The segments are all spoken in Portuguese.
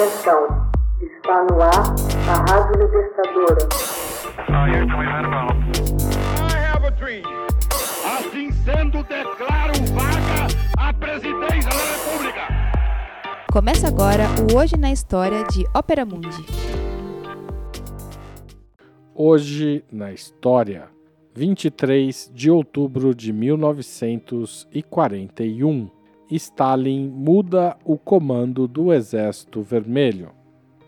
Atenção, está no ar a Rádio Libertadora. Assim sendo, declaro vaga a presidência da República. Começa agora o Hoje na História de Ópera Mundi. Hoje na História, 23 de outubro de 1941. Stalin muda o comando do Exército Vermelho.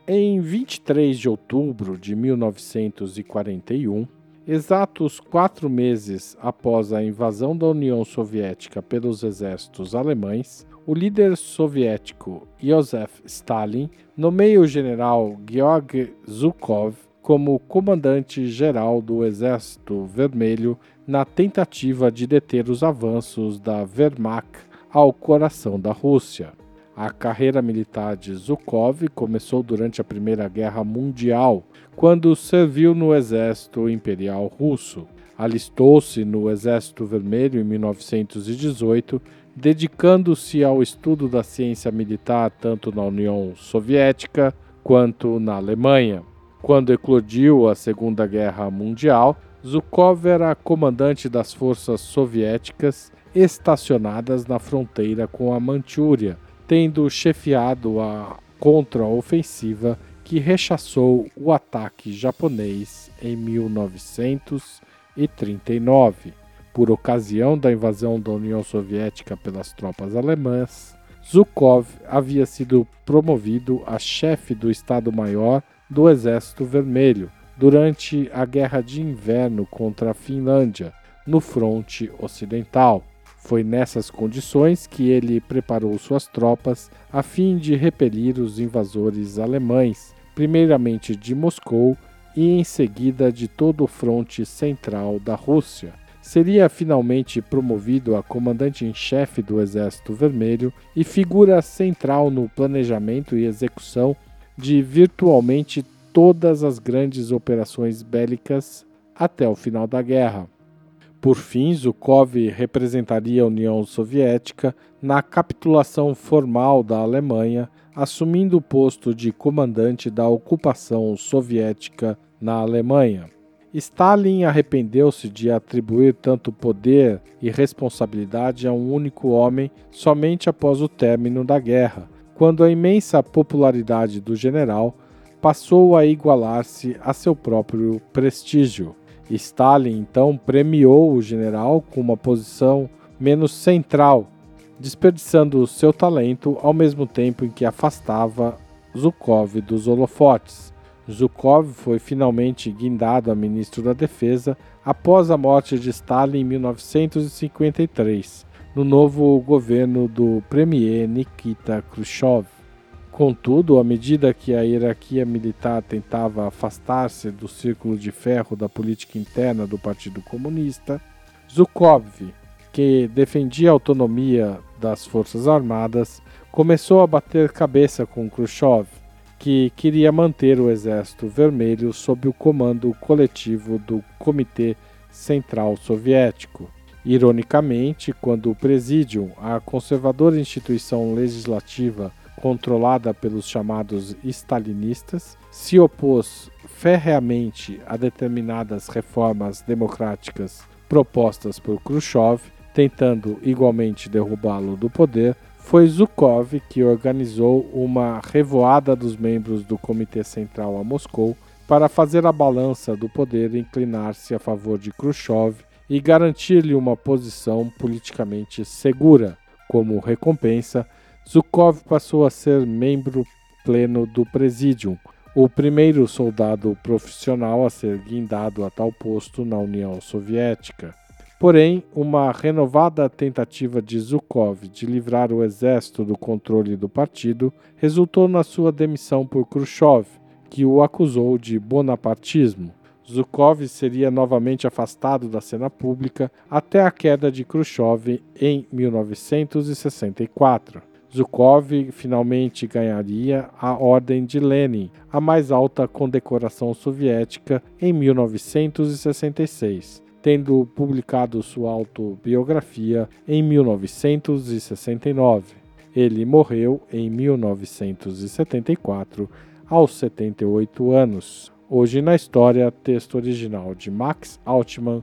Em 23 de outubro de 1941, exatos quatro meses após a invasão da União Soviética pelos exércitos alemães, o líder soviético Joseph Stalin nomeia o general Georg Zhukov como comandante-geral do Exército Vermelho na tentativa de deter os avanços da Wehrmacht ao coração da Rússia. A carreira militar de Zhukov começou durante a Primeira Guerra Mundial, quando serviu no Exército Imperial Russo. Alistou-se no Exército Vermelho em 1918, dedicando-se ao estudo da ciência militar tanto na União Soviética quanto na Alemanha. Quando eclodiu a Segunda Guerra Mundial, Zhukov era comandante das forças soviéticas estacionadas na fronteira com a Manchúria, tendo chefiado a contra-ofensiva que rechaçou o ataque japonês em 1939. Por ocasião da invasão da União Soviética pelas tropas alemãs, Zhukov havia sido promovido a chefe do Estado-Maior do Exército Vermelho durante a Guerra de Inverno contra a Finlândia, no fronte ocidental. Foi nessas condições que ele preparou suas tropas a fim de repelir os invasores alemães, primeiramente de Moscou e em seguida de todo o fronte central da Rússia. Seria finalmente promovido a comandante em chefe do Exército Vermelho e figura central no planejamento e execução de virtualmente todas as grandes operações bélicas até o final da guerra. Por fim, Zhukov representaria a União Soviética na capitulação formal da Alemanha, assumindo o posto de comandante da ocupação soviética na Alemanha. Stalin arrependeu-se de atribuir tanto poder e responsabilidade a um único homem somente após o término da guerra, quando a imensa popularidade do general passou a igualar-se a seu próprio prestígio. Stalin então premiou o general com uma posição menos central, desperdiçando seu talento ao mesmo tempo em que afastava Zhukov dos holofotes. Zhukov foi finalmente guindado a ministro da Defesa após a morte de Stalin em 1953, no novo governo do premier Nikita Khrushchev. Contudo, à medida que a hierarquia militar tentava afastar-se do círculo de ferro da política interna do Partido Comunista, Zhukov, que defendia a autonomia das Forças Armadas, começou a bater cabeça com Khrushchev, que queria manter o Exército Vermelho sob o comando coletivo do Comitê Central Soviético. Ironicamente, quando o Presídium, a conservadora instituição legislativa controlada pelos chamados stalinistas, se opôs ferreamente a determinadas reformas democráticas propostas por Khrushchev, tentando igualmente derrubá-lo do poder, foi Zhukov que organizou uma revoada dos membros do Comitê Central a Moscou para fazer a balança do poder inclinar-se a favor de Khrushchev e garantir-lhe uma posição politicamente segura. Como recompensa, Zhukov passou a ser membro pleno do Presidium, o primeiro soldado profissional a ser guindado a tal posto na União Soviética. Porém, uma renovada tentativa de Zhukov de livrar o exército do controle do partido resultou na sua demissão por Khrushchev, que o acusou de bonapartismo. Zhukov seria novamente afastado da cena pública até a queda de Khrushchev em 1964. Zhukov finalmente ganharia a Ordem de Lenin, a mais alta condecoração soviética, em 1966, tendo publicado sua autobiografia em 1969. Ele morreu em 1974, aos 78 anos. Hoje na história, texto original de Max Altman,